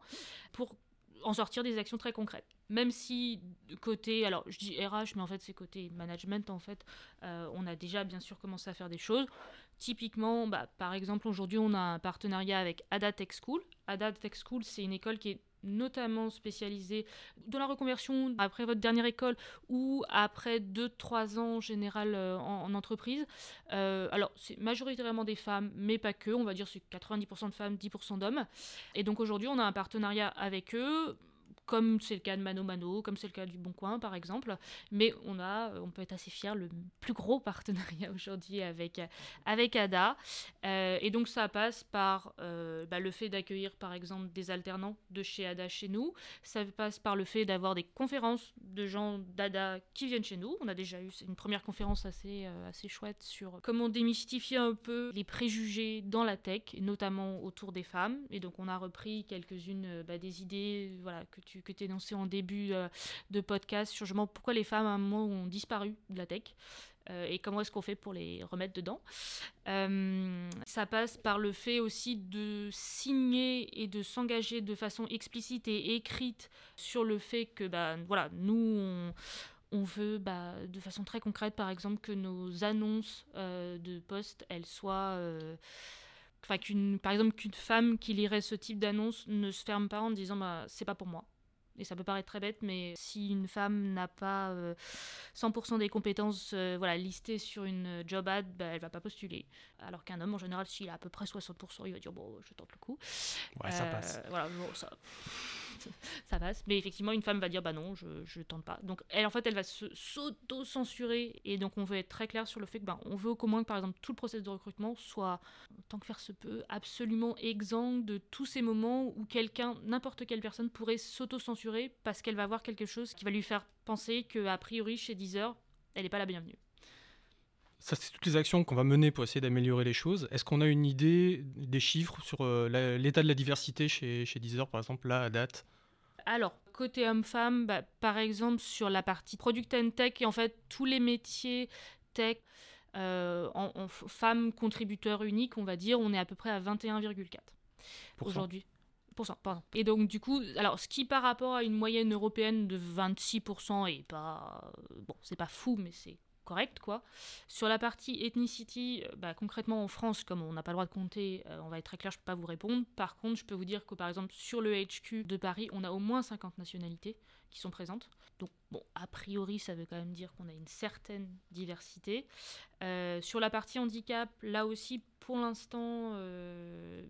pour en sortir des actions très concrètes. Même si côté, alors je dis RH, mais en fait c'est côté management en fait, euh, on a déjà bien sûr commencé à faire des choses. Typiquement, bah, par exemple, aujourd'hui, on a un partenariat avec Ada Tech School. Ada Tech School, c'est une école qui est notamment spécialisée dans la reconversion après votre dernière école ou après 2-3 ans en général euh, en, entreprise. Euh, alors, c'est majoritairement des femmes, mais pas que. On va dire c'est 90% de femmes, 10% d'hommes. Et donc aujourd'hui, on a un partenariat avec eux comme c'est le cas de Mano Mano, comme c'est le cas du Bon Coin par exemple. Mais on a, on peut être assez fier, le plus gros partenariat aujourd'hui avec, avec ADA. Euh, et donc ça passe par euh, bah, le fait d'accueillir par exemple des alternants de chez ADA chez nous. Ça passe par le fait d'avoir des conférences de gens d'ADA qui viennent chez nous. On a déjà eu une première conférence assez, euh, assez chouette sur comment démystifier un peu les préjugés dans la tech, notamment autour des femmes. Et donc on a repris quelques-unes bah, des idées voilà, que tu que tu énoncé en début euh, de podcast sur justement pourquoi les femmes à un moment ont disparu de la tech. Euh, et comment est-ce qu'on fait pour les remettre dedans. Euh, ça passe par le fait aussi de signer et de s'engager de façon explicite et écrite sur le fait que bah, voilà, nous, on, veut bah, de façon très concrète, par exemple, que nos annonces de poste, elles soient enfin par exemple qu'une femme qui lirait ce type d'annonce ne se ferme pas en disant bah c'est pas pour moi et ça peut paraître très bête, mais si une femme n'a pas 100% euh, des compétences euh, voilà, listées sur une job ad, bah, elle va pas postuler. Alors qu'un homme, en général, s'il a à peu près 60%, il va dire bon, je tente le coup. Ouais, ça passe. Euh, voilà, ça, ça passe. Mais effectivement, une femme va dire bah non, je, tente pas. Donc elle, en fait, elle va s'auto-censurer. Et donc on veut être très clair sur le fait que bah, on veut qu'au moins que par exemple tout le processus de recrutement soit, tant que faire se peut, absolument exempt de tous ces moments où quelqu'un, n'importe quelle personne pourrait s'auto-censurer parce qu'elle va voir quelque chose qui va lui faire penser qu'a priori chez Deezer, elle n'est pas la bienvenue. Ça, c'est toutes les actions qu'on va mener pour essayer d'améliorer les choses. Est-ce qu'on a une idée des chiffres sur euh, l'état de la diversité chez, chez Deezer, par exemple, là, à date? Alors, côté homme-femme, bah, par exemple, sur la partie product and tech, et en fait, tous les métiers tech, euh, en, femmes contributeurs uniques, on va dire, on est à peu près à 21,4 aujourd'hui. Pardon. Et donc, du coup, alors, ce qui par rapport à une moyenne européenne de 26% est pas. Bon, c'est pas fou, mais c'est correct quoi. Sur la partie ethnicity, euh, bah, concrètement en France, comme on n'a pas le droit de compter, euh, on va être très clair, je peux pas vous répondre. Par contre, je peux vous dire que par exemple sur le HQ de Paris, on a au moins 50 nationalités qui sont présentes. Donc bon, a priori, ça veut quand même dire qu'on a une certaine diversité. Euh, sur la partie handicap, là aussi, pour l'instant,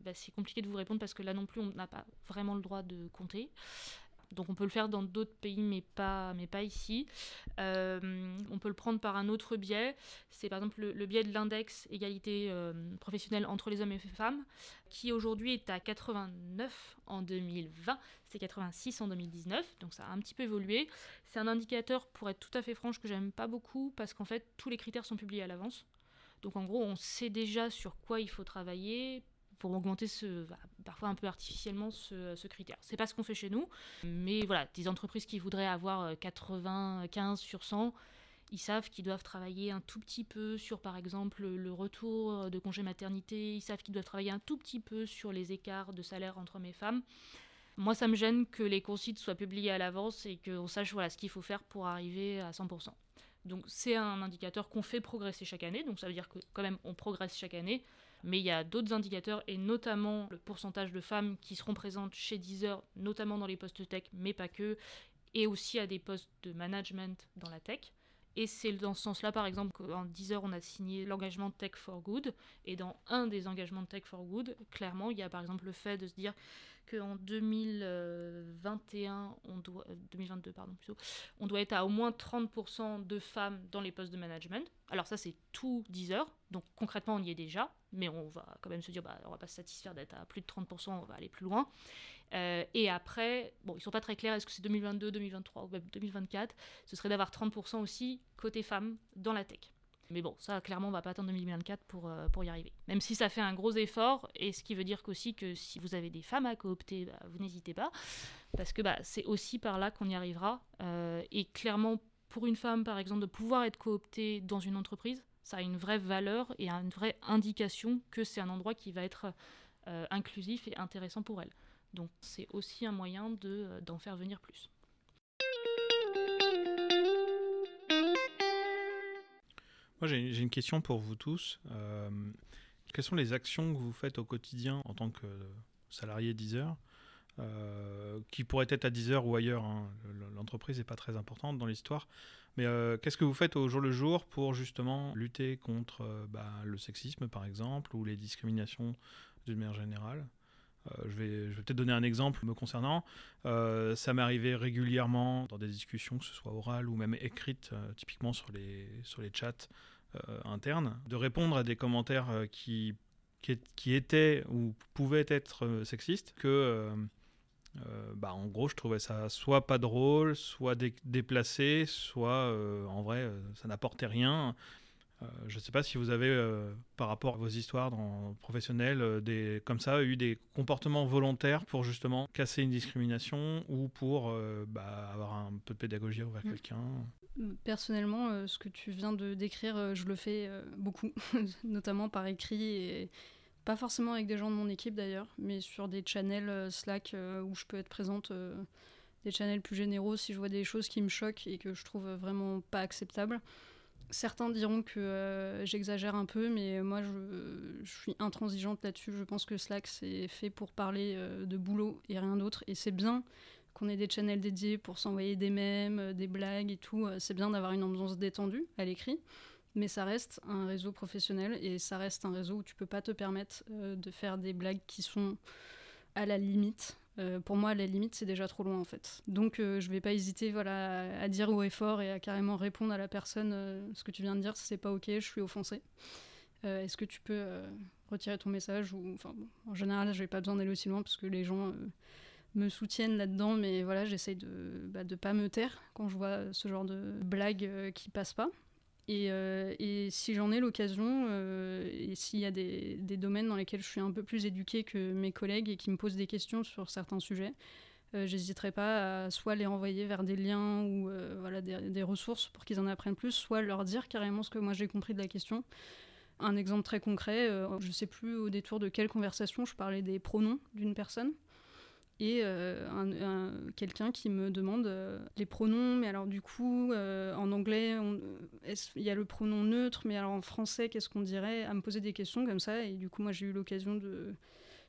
bah, c'est compliqué de vous répondre parce que là non plus, on n'a pas vraiment le droit de compter. Donc on peut le faire dans d'autres pays, mais pas, ici. Euh, on peut le prendre par un autre biais. C'est par exemple le, biais de l'index égalité euh, professionnelle entre les hommes et les femmes, qui aujourd'hui est à 89 en 2020. C'est 86 en 2019, donc ça a un petit peu évolué. C'est un indicateur, pour être tout à fait franche, que j'aime pas beaucoup, parce qu'en fait, tous les critères sont publiés à l'avance. Donc en gros, on sait déjà sur quoi il faut travailler pour augmenter ce, parfois un peu artificiellement ce, ce critère. C'est pas ce qu'on fait chez nous, mais voilà, des entreprises qui voudraient avoir 95 euh, sur 100, ils savent qu'ils doivent travailler un tout petit peu sur, par exemple, le retour de congé maternité, ils savent qu'ils doivent travailler un tout petit peu sur les écarts de salaire entre hommes et femmes. Moi, ça me gêne que les consignes soient publiés à l'avance et qu'on sache voilà, ce qu'il faut faire pour arriver à 100%. Donc c'est un indicateur qu'on fait progresser chaque année, donc ça veut dire que quand même on progresse chaque année, mais il y a d'autres indicateurs et notamment le pourcentage de femmes qui seront présentes chez Deezer, notamment dans les postes tech, mais pas que, et aussi à des postes de management dans la tech. Et c'est dans ce sens-là, par exemple, qu'en Deezer, on a signé l'engagement Tech for Good. Et dans un des engagements Tech for Good, clairement, il y a par exemple le fait de se dire qu'en 2021, on doit, 2022, euh, pardon, on doit être à au moins 30% de femmes dans les postes de management. Alors ça, c'est tout 10 heures, donc concrètement, on y est déjà, mais on va quand même se dire, bah, on va pas se satisfaire d'être à plus de 30%, on va aller plus loin. Euh, et après, bon, ils sont pas très clairs, est-ce que c'est 2022, 2023 ou même 2024 Ce serait d'avoir 30% aussi côté femmes dans la tech. Mais bon, ça, clairement, on va pas attendre 2024 pour, euh, pour y arriver. Même si ça fait un gros effort, et ce qui veut dire qu'aussi que si vous avez des femmes à coopter, bah, vous n'hésitez pas, parce que bah, c'est aussi par là qu'on y arrivera. Euh, et clairement, pour une femme, par exemple, de pouvoir être cooptée dans une entreprise, ça a une vraie valeur et une vraie indication que c'est un endroit qui va être inclusif et intéressant pour elle. Donc c'est aussi un moyen d'en faire venir plus. Moi, j'ai une question pour vous tous. Euh, quelles sont les actions que vous faites au quotidien en tant que salarié 10 heures qui pourraient être à 10 heures ou ailleurs. Hein. L'entreprise n'est pas très importante dans l'histoire. Mais qu'est-ce que vous faites au jour le jour pour justement lutter contre bah, le sexisme, par exemple, ou les discriminations d'une manière générale? Euh, je vais, peut-être donner un exemple me concernant. Euh, ça m'est arrivé régulièrement dans des discussions, que ce soit orales ou même écrites, euh, typiquement sur les, sur les chats internes, de répondre à des commentaires qui, qui, étaient ou pouvaient être sexistes, que bah, en gros je trouvais ça soit pas drôle, soit déplacé, soit en vrai ça n'apportait rien. Euh, je ne sais pas si vous avez, euh, par rapport à vos histoires dans, professionnelles, euh, des, comme ça, eu des comportements volontaires pour justement casser une discrimination ou pour bah, avoir un peu de pédagogie envers mm. quelqu'un? Personnellement, ce que tu viens de décrire, je le fais beaucoup, notamment par écrit et pas forcément avec des gens de mon équipe d'ailleurs, mais sur des channels Slack où je peux être présente, des channels plus généraux si je vois des choses qui me choquent et que je trouve vraiment pas acceptables. Certains diront que euh, j'exagère un peu, mais moi je, suis intransigeante là-dessus. Je pense que Slack c'est fait pour parler euh, de boulot et rien d'autre. Et c'est bien qu'on ait des channels dédiés pour s'envoyer des mèmes, euh, des blagues et tout. C'est bien d'avoir une ambiance détendue à l'écrit, mais ça reste un réseau professionnel et ça reste un réseau où tu peux pas te permettre de faire des blagues qui sont à la limite euh, pour moi, la limite, c'est déjà trop loin en fait. Donc, euh, je vais pas hésiter voilà, à dire haut et fort et à carrément répondre à la personne euh, ce que tu viens de dire, c'est pas ok, je suis offensée. Est-ce que tu peux retirer ton message En général, je n'ai pas besoin d'aller aussi loin parce que les gens me soutiennent là-dedans, mais voilà, j'essaye de ne bah, pas me taire quand je vois ce genre de blagues qui passent pas. Euh, et, si j'en ai l'occasion, euh, et s'il y a des, domaines dans lesquels je suis un peu plus éduquée que mes collègues et qui me posent des questions sur certains sujets, euh, j'hésiterai pas à soit les renvoyer vers des liens ou voilà, des, ressources pour qu'ils en apprennent plus, soit leur dire carrément ce que moi j'ai compris de la question. Un exemple très concret, je ne sais plus au détour de quelle conversation je parlais des pronoms d'une personne et euh, quelqu'un qui me demande euh, les pronoms, mais alors du coup, euh, en anglais, il y a le pronom neutre, mais alors en français, qu'est-ce qu'on dirait À me poser des questions comme ça, et du coup, moi, j'ai eu l'occasion de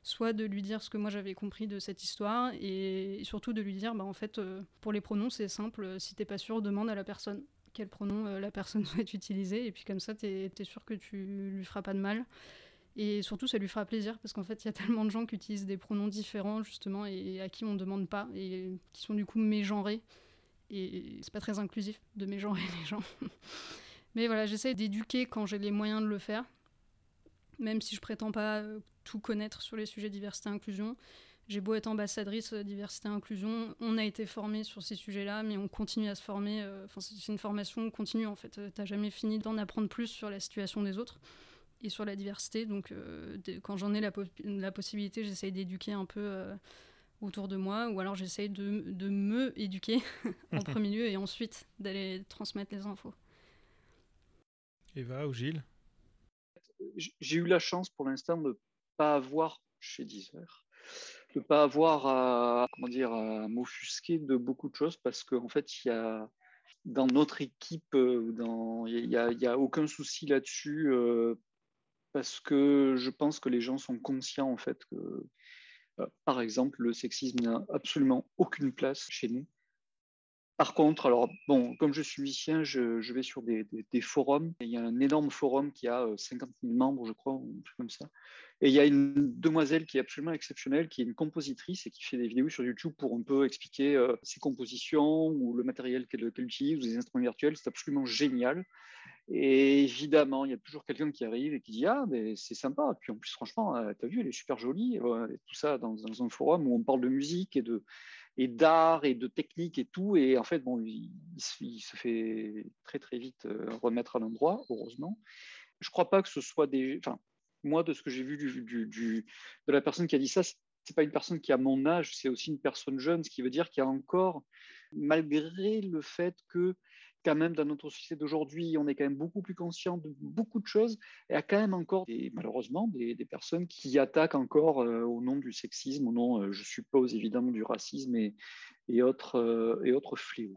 soit de lui dire ce que moi j'avais compris de cette histoire, et, surtout de lui dire, bah, en fait, pour les pronoms, c'est simple, si t'es pas sûr, demande à la personne quel pronom la personne souhaite utiliser, et puis comme ça, t'es es sûr que tu lui feras pas de mal. Et surtout, ça lui fera plaisir parce qu'en fait, il y a tellement de gens qui utilisent des pronoms différents, justement, et à qui on ne demande pas, et qui sont du coup mégenrés. Et c'est pas très inclusif de mégenrer les gens. Mais voilà, j'essaie d'éduquer quand j'ai les moyens de le faire, même si je prétends pas euh, tout connaître sur les sujets diversité et inclusion. J'ai beau être ambassadrice euh, diversité et inclusion, on a été formé sur ces sujets-là, mais on continue à se former. Euh, enfin, c'est une formation continue en fait. T'as jamais fini d'en apprendre plus sur la situation des autres et sur la diversité. Donc, euh, quand j'en ai la, la possibilité, j'essaye d'éduquer un peu euh, autour de moi, ou alors j'essaye de, de, me éduquer en premier lieu et ensuite d'aller transmettre les infos. Eva ou Gilles? J'ai eu la chance pour l'instant de ne pas avoir chez Deezer de ne pas avoir à, comment dire, à m'offusquer de beaucoup de choses parce qu'en en fait, il y a dans notre équipe, euh, il n'y a, a, aucun souci là-dessus parce que je pense que les gens sont conscients en fait que, euh, par exemple, le sexisme n'a absolument aucune place chez nous. Par contre, alors bon, comme je suis musicien, je, vais sur des, forums. il y a un énorme forum qui a 50 euh, 000 membres, je crois, ou un truc comme ça. Et il y a une demoiselle qui est absolument exceptionnelle, qui est une compositrice et qui fait des vidéos sur YouTube pour un peu expliquer euh, ses compositions ou le matériel qu'elle utilise, ou des instruments virtuels. C'est absolument génial. Et évidemment, il y a toujours quelqu'un qui arrive et qui dit Ah, mais c'est sympa. Puis en plus, franchement, euh, tu as vu, elle est super jolie. Et tout ça dans, un forum où on parle de musique et de et d'art et de technique et tout. Et en fait, bon, il, se fait très très vite euh, remettre à l'endroit, heureusement. Je crois pas que ce soit des. Enfin, moi, de ce que j'ai vu du, du, de la personne qui a dit ça, c'est pas une personne qui a mon âge, c'est aussi une personne jeune, ce qui veut dire qu'il y a encore, malgré le fait que quand même dans notre société d'aujourd'hui, on est quand même beaucoup plus conscient de beaucoup de choses. Et il y a quand même encore, malheureusement, des, personnes qui attaquent encore euh, au nom du sexisme, au nom, euh, je suppose évidemment, du racisme et, et, autres, euh, et autres fléaux.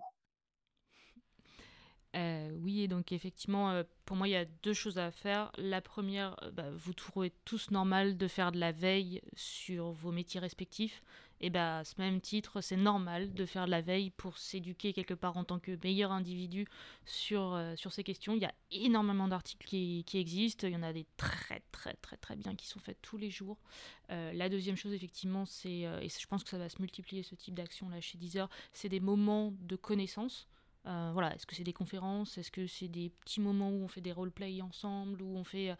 Oui, et donc effectivement, pour moi, il y a deux choses à faire. La première, bah, vous trouvez tous normal de faire de la veille sur vos métiers respectifs. Et bah, à ce même titre, c'est normal de faire de la veille pour s'éduquer quelque part en tant que meilleur individu sur, sur ces questions. Il y a énormément d'articles qui, qui, existent. Il y en a des très, très, très, très bien qui sont faits tous les jours. la deuxième chose, effectivement, c'est, et je pense que ça va se multiplier ce type d'action là chez Deezer, c'est des moments de connaissance. Euh, voilà, est-ce que c'est des conférences Est-ce que c'est des petits moments où on fait des roleplay ensemble, où on fait, euh,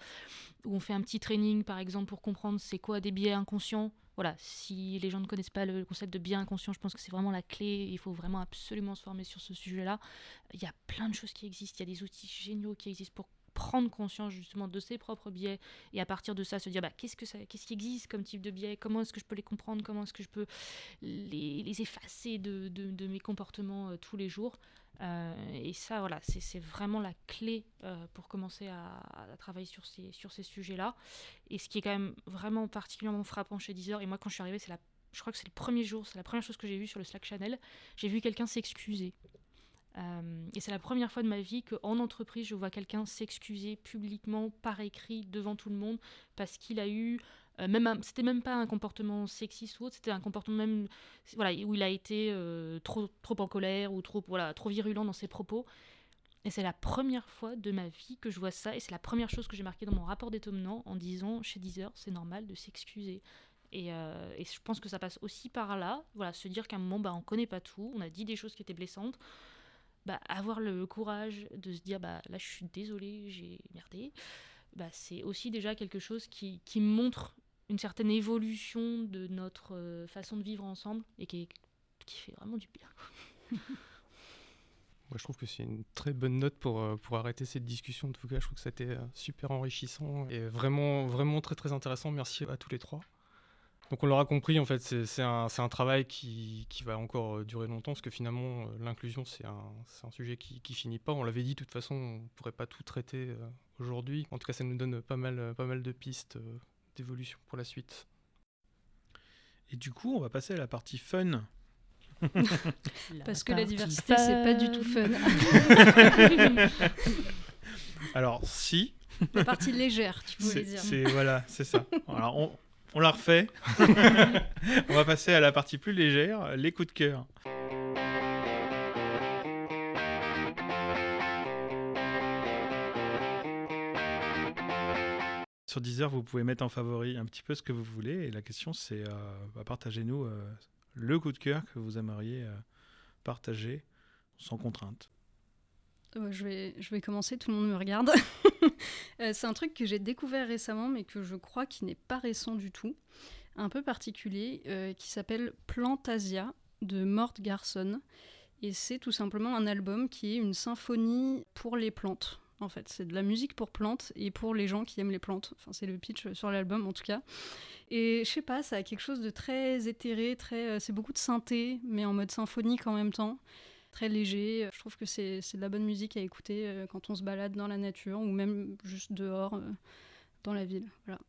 où on fait un petit training par exemple pour comprendre c'est quoi des biais inconscients Voilà, si les gens ne connaissent pas le concept de biais inconscient, je pense que c'est vraiment la clé. Il faut vraiment absolument se former sur ce sujet-là. Il y a plein de choses qui existent. Il y a des outils géniaux qui existent pour prendre conscience justement de ses propres biais et à partir de ça se dire bah, qu'est-ce, que ça, qu'est-ce qui existe comme type de biais, comment est-ce que je peux les comprendre, comment est-ce que je peux les, effacer de, de, mes comportements euh, tous les jours? Euh, et ça, voilà, c'est vraiment la clé euh, pour commencer à, travailler sur ces, sur ces sujets-là. Et ce qui est quand même vraiment particulièrement frappant chez Deezer, et moi quand je suis arrivée, c'est la, je crois que c'est le premier jour, c'est la première chose que j'ai vue sur le Slack Channel, j'ai vu quelqu'un s'excuser. Euh, et c'est la première fois de ma vie qu'en entreprise, je vois quelqu'un s'excuser publiquement par écrit devant tout le monde parce qu'il a eu euh, même c'était même pas un comportement sexiste ou autre, c'était un comportement même voilà où il a été euh, trop trop en colère ou trop voilà trop virulent dans ses propos. Et c'est la première fois de ma vie que je vois ça et c'est la première chose que j'ai marqué dans mon rapport d'étonnement en disant chez Deezer c'est normal de s'excuser. Et, euh, et, je pense que ça passe aussi par là, voilà, se dire qu'à un moment bah on connaît pas tout, on a dit des choses qui étaient blessantes. Bah, avoir le courage de se dire bah là je suis désolé j'ai merdé bah, c'est aussi déjà quelque chose qui, qui montre une certaine évolution de notre euh, façon de vivre ensemble et qui, qui fait vraiment du bien. Moi, je trouve que c'est une très bonne note pour, euh, pour arrêter cette discussion. En tout cas, je trouve que c'était euh, super enrichissant et vraiment, vraiment très, très intéressant. Merci à tous les trois. Donc, on l'aura compris, en fait, c'est un, un, travail qui, qui, va encore durer longtemps parce que finalement, l'inclusion, c'est un, un, sujet qui, qui finit pas. On l'avait dit, de toute façon, on ne pourrait pas tout traiter aujourd'hui. En tout cas, ça nous donne pas mal, pas mal de pistes d'évolution pour la suite. Et du coup, on va passer à la partie fun. Parce que la diversité, c'est pas du tout fun. Alors, si. La partie légère, tu voulais dire. C'est voilà, c'est ça. Alors, on, on la refait. on va passer à la partie plus légère, les coups de cœur. Sur Deezer, vous pouvez mettre en favori un petit peu ce que vous voulez. Et la question, c'est euh, bah, partagez-nous euh, le coup de cœur que vous aimeriez euh, partager sans contrainte. Je vais, je vais commencer, tout le monde me regarde. c'est un truc que j'ai découvert récemment, mais que je crois qui n'est pas récent du tout, un peu particulier, qui s'appelle Plantasia de Mort Garson. Et c'est tout simplement un album qui est une symphonie pour les plantes en fait. C'est de la musique pour plantes et pour les gens qui aiment les plantes. Enfin, c'est le pitch sur l'album en tout cas. Et je sais pas, ça a quelque chose de très éthéré, très, euh, c'est beaucoup de synthé, mais en mode symphonique en même temps. Très léger. Je trouve que c'est de la bonne musique à écouter euh, quand on se balade dans la nature ou même juste dehors euh, dans la ville. Voilà.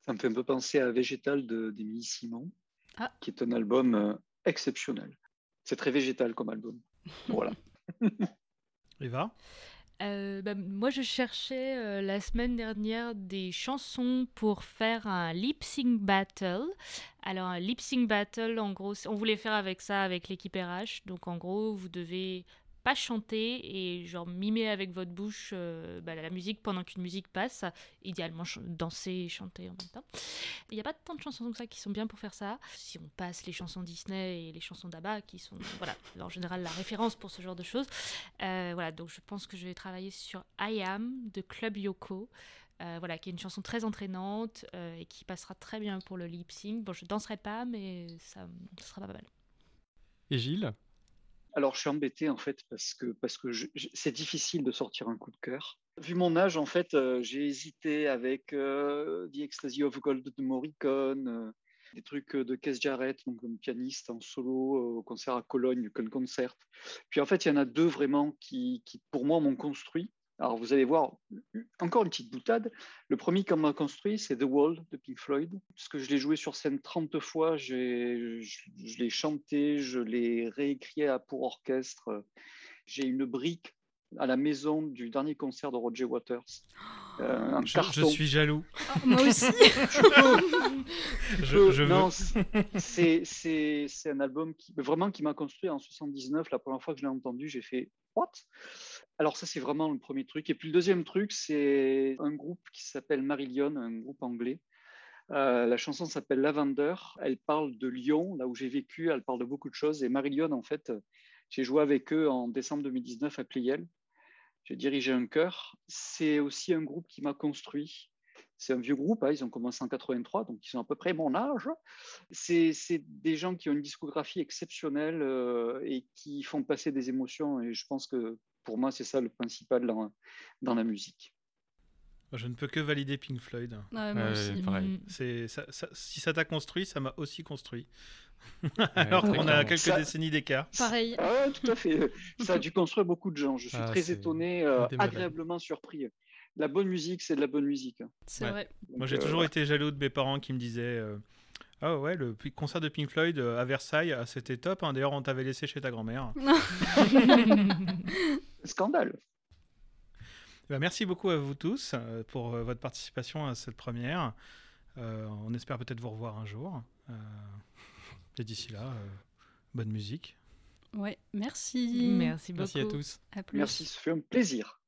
Ça me fait un peu penser à Végétal d'Émilie Simon, ah. qui est un album exceptionnel. C'est très végétal comme album. Voilà. Eva? Euh, bah, moi, je cherchais euh, la semaine dernière des chansons pour faire un lip sync battle. Alors, un lip sync battle, en gros, on voulait faire avec ça avec l'équipe RH. Donc, en gros, vous devez chanter et genre mimer avec votre bouche euh, bah, la musique pendant qu'une musique passe, idéalement danser et chanter en même temps. Il n'y a pas tant de chansons comme ça qui sont bien pour faire ça. Si on passe les chansons Disney et les chansons d'Abba, qui sont voilà, en général la référence pour ce genre de choses. Euh, voilà, donc je pense que je vais travailler sur I Am de Club Yoko. Euh, voilà, qui est une chanson très entraînante et qui passera très bien pour le lip sync. Bon, je danserai pas, mais ça sera pas mal. Et Gilles? Alors, je suis embêté en fait parce que, parce que c'est difficile de sortir un coup de cœur. Vu mon âge, en fait, euh, j'ai hésité avec euh, The Ecstasy of Gold de Morricone, euh, des trucs de Keith Jarrett, donc comme pianiste en solo au concert à Cologne, du Concert. Puis en fait, il y en a deux vraiment qui, qui pour moi, m'ont construit. Alors, vous allez voir, encore une petite boutade. Le premier qu'on m'a construit, c'est The Wall de Pink Floyd. Parce que je l'ai joué sur scène 30 fois, je, je l'ai chanté, je l'ai réécrit pour orchestre. J'ai une brique à la maison du dernier concert de Roger Waters. Euh, un je, je, suis jaloux. Ah, moi aussi. je, je, non, c'est un album qui vraiment qui m'a construit en 79. La première fois que je l'ai entendu, j'ai fait what? Alors ça c'est vraiment le premier truc. Et puis le deuxième truc, c'est un groupe qui s'appelle Marillion, un groupe anglais. Euh, la chanson s'appelle Lavender. Elle parle de Lyon, là où j'ai vécu. Elle parle de beaucoup de choses. Et Marillion, en fait, j'ai joué avec eux en décembre 2019 à Pliel. J'ai dirigé un chœur. C'est aussi un groupe qui m'a construit. C'est un vieux groupe, hein, ils ont commencé en 83, donc ils ont à peu près mon âge. C'est des gens qui ont une discographie exceptionnelle euh, et qui font passer des émotions. Et je pense que pour moi, c'est ça le principal dans, dans la musique. Je ne peux que valider Pink Floyd. moi aussi. Pareil. Ça, ça, si ça t'a construit, ça m'a aussi construit. Alors qu'on a quelques décennies d'écart. Pareil. Ah tout à fait. Ça a dû construire beaucoup de gens. Je suis ah, très étonné, euh, agréablement surpris. La bonne musique, c'est de la bonne musique. C'est vrai. Moi, j'ai toujours euh, été jaloux de mes parents qui me disaient. Euh, ah ouais, le concert de Pink Floyd à Versailles, ah, c'était top. Hein. D'ailleurs, on t'avait laissé chez ta grand-mère. Scandale. Eh ben, merci beaucoup à vous tous pour votre participation à cette première. on espère peut-être vous revoir un jour. Et d'ici là, euh, bonne musique. Ouais, merci. Merci beaucoup. Merci à tous. À plus. Merci, ça fait un plaisir.